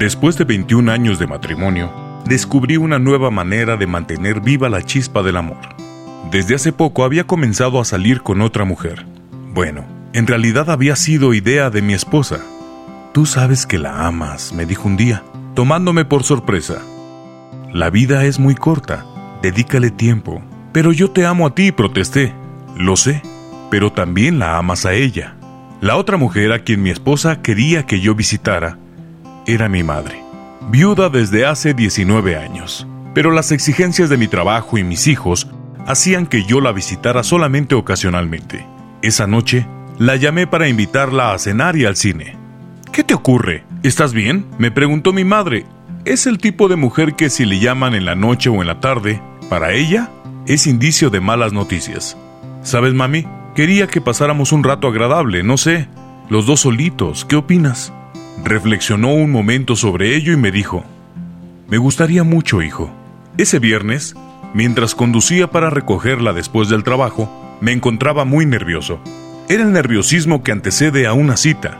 Después de 21 años de matrimonio, descubrí una nueva manera de mantener viva la chispa del amor. Desde hace poco había comenzado a salir con otra mujer. Bueno, en realidad había sido idea de mi esposa. Tú sabes que la amas, me dijo un día, tomándome por sorpresa. La vida es muy corta, dedícale tiempo. Pero yo te amo a ti, protesté. Lo sé, pero también la amas a ella. La otra mujer a quien mi esposa quería que yo visitara era mi madre, viuda desde hace 19 años. Pero las exigencias de mi trabajo y mis hijos hacían que yo la visitara solamente ocasionalmente. Esa noche, la llamé para invitarla a cenar y al cine. ¿Qué te ocurre? ¿Estás bien? me preguntó mi madre. Es el tipo de mujer que si le llaman en la noche o en la tarde, para ella es indicio de malas noticias. ¿Sabes, mami? Quería que pasáramos un rato agradable, no sé, los dos solitos, ¿qué opinas? Reflexionó un momento sobre ello y me dijo, me gustaría mucho, hijo. Ese viernes, mientras conducía para recogerla después del trabajo, me encontraba muy nervioso. Era el nerviosismo que antecede a una cita.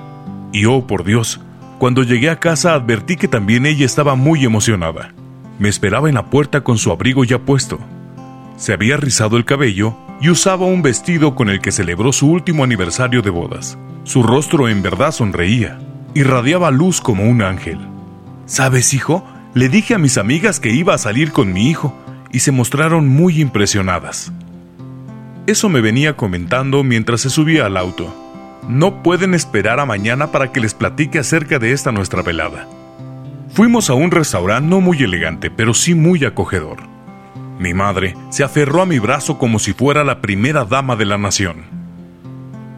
Y oh, por Dios, cuando llegué a casa advertí que también ella estaba muy emocionada. Me esperaba en la puerta con su abrigo ya puesto. Se había rizado el cabello y usaba un vestido con el que celebró su último aniversario de bodas. Su rostro en verdad sonreía, irradiaba luz como un ángel. ¿Sabes, hijo? Le dije a mis amigas que iba a salir con mi hijo y se mostraron muy impresionadas. Eso me venía comentando mientras se subía al auto. No pueden esperar a mañana para que les platique acerca de esta nuestra velada. Fuimos a un restaurante no muy elegante, pero sí muy acogedor. Mi madre se aferró a mi brazo como si fuera la primera dama de la nación.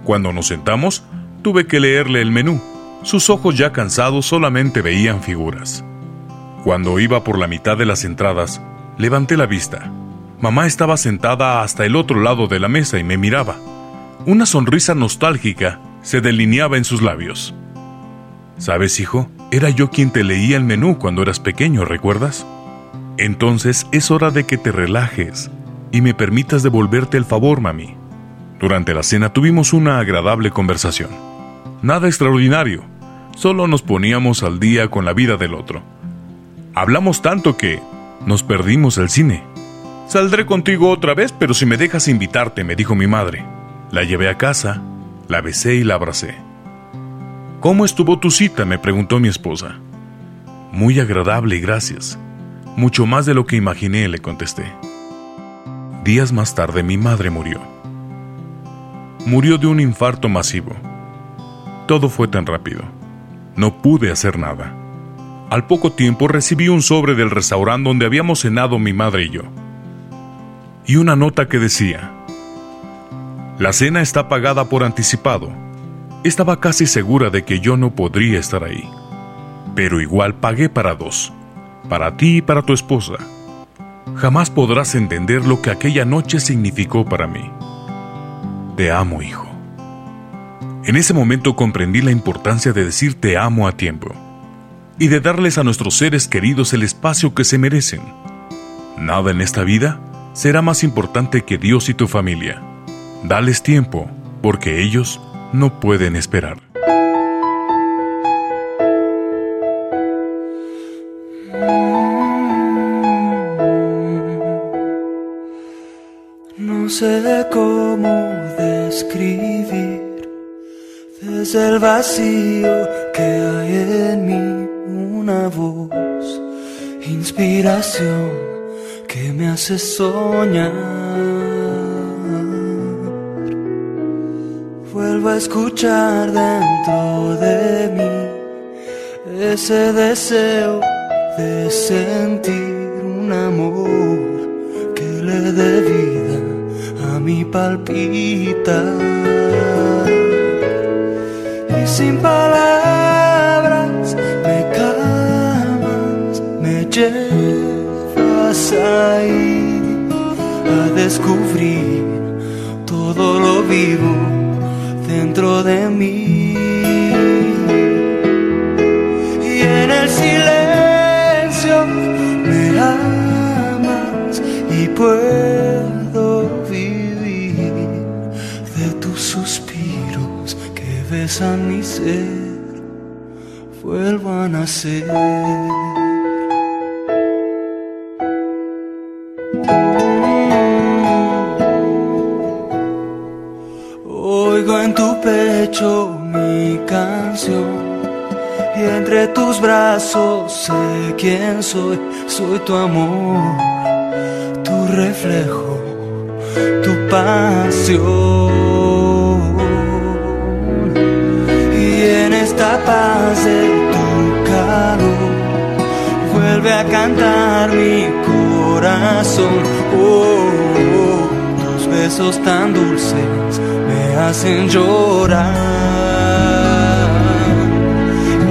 Cuando nos sentamos, tuve que leerle el menú. Sus ojos ya cansados solamente veían figuras. Cuando iba por la mitad de las entradas, levanté la vista. Mamá estaba sentada hasta el otro lado de la mesa y me miraba. Una sonrisa nostálgica se delineaba en sus labios. ¿Sabes, hijo? Era yo quien te leía el menú cuando eras pequeño, ¿recuerdas? Entonces es hora de que te relajes y me permitas devolverte el favor, mami. Durante la cena tuvimos una agradable conversación. Nada extraordinario, solo nos poníamos al día con la vida del otro. Hablamos tanto que nos perdimos el cine. Saldré contigo otra vez, pero si me dejas invitarte, me dijo mi madre. La llevé a casa, la besé y la abracé. ¿Cómo estuvo tu cita? me preguntó mi esposa. Muy agradable, gracias. Mucho más de lo que imaginé, le contesté. Días más tarde mi madre murió. Murió de un infarto masivo. Todo fue tan rápido. No pude hacer nada. Al poco tiempo recibí un sobre del restaurante donde habíamos cenado mi madre y yo. Y una nota que decía, la cena está pagada por anticipado. Estaba casi segura de que yo no podría estar ahí. Pero igual pagué para dos. Para ti y para tu esposa. Jamás podrás entender lo que aquella noche significó para mí. Te amo, hijo. En ese momento comprendí la importancia de decir te amo a tiempo y de darles a nuestros seres queridos el espacio que se merecen. Nada en esta vida será más importante que Dios y tu familia. Dales tiempo, porque ellos no pueden esperar. No sé cómo describir desde el vacío que hay en mí una voz, inspiración que me hace soñar. vuelvo a escuchar dentro de mí ese deseo de sentir un amor que le dé vida a mi palpita. Sin palabras me calmas, me llevas ahí a descubrir todo lo vivo dentro de mí. Y en el silencio me amas y puedo besan mi ser. vuelvo a nacer. Oigo en tu pecho mi canción y entre tus brazos sé quién soy, soy tu amor, tu reflejo, tu pasión. En esta paz de tu calor vuelve a cantar mi corazón. Oh, oh, tus besos tan dulces me hacen llorar.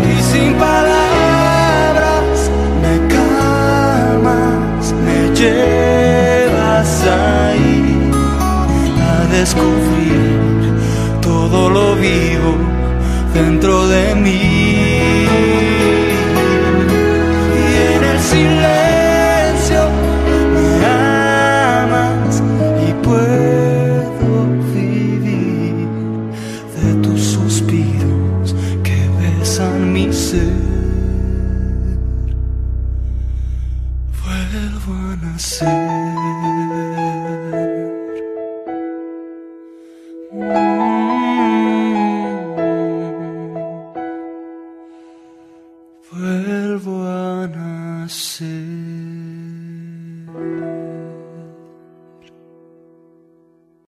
Y sin palabras me calmas, me llevas ahí a descubrir todo lo vivo dentro de mí. Y en el silencio me amas y puedo vivir de tus suspiros que besan mi ser.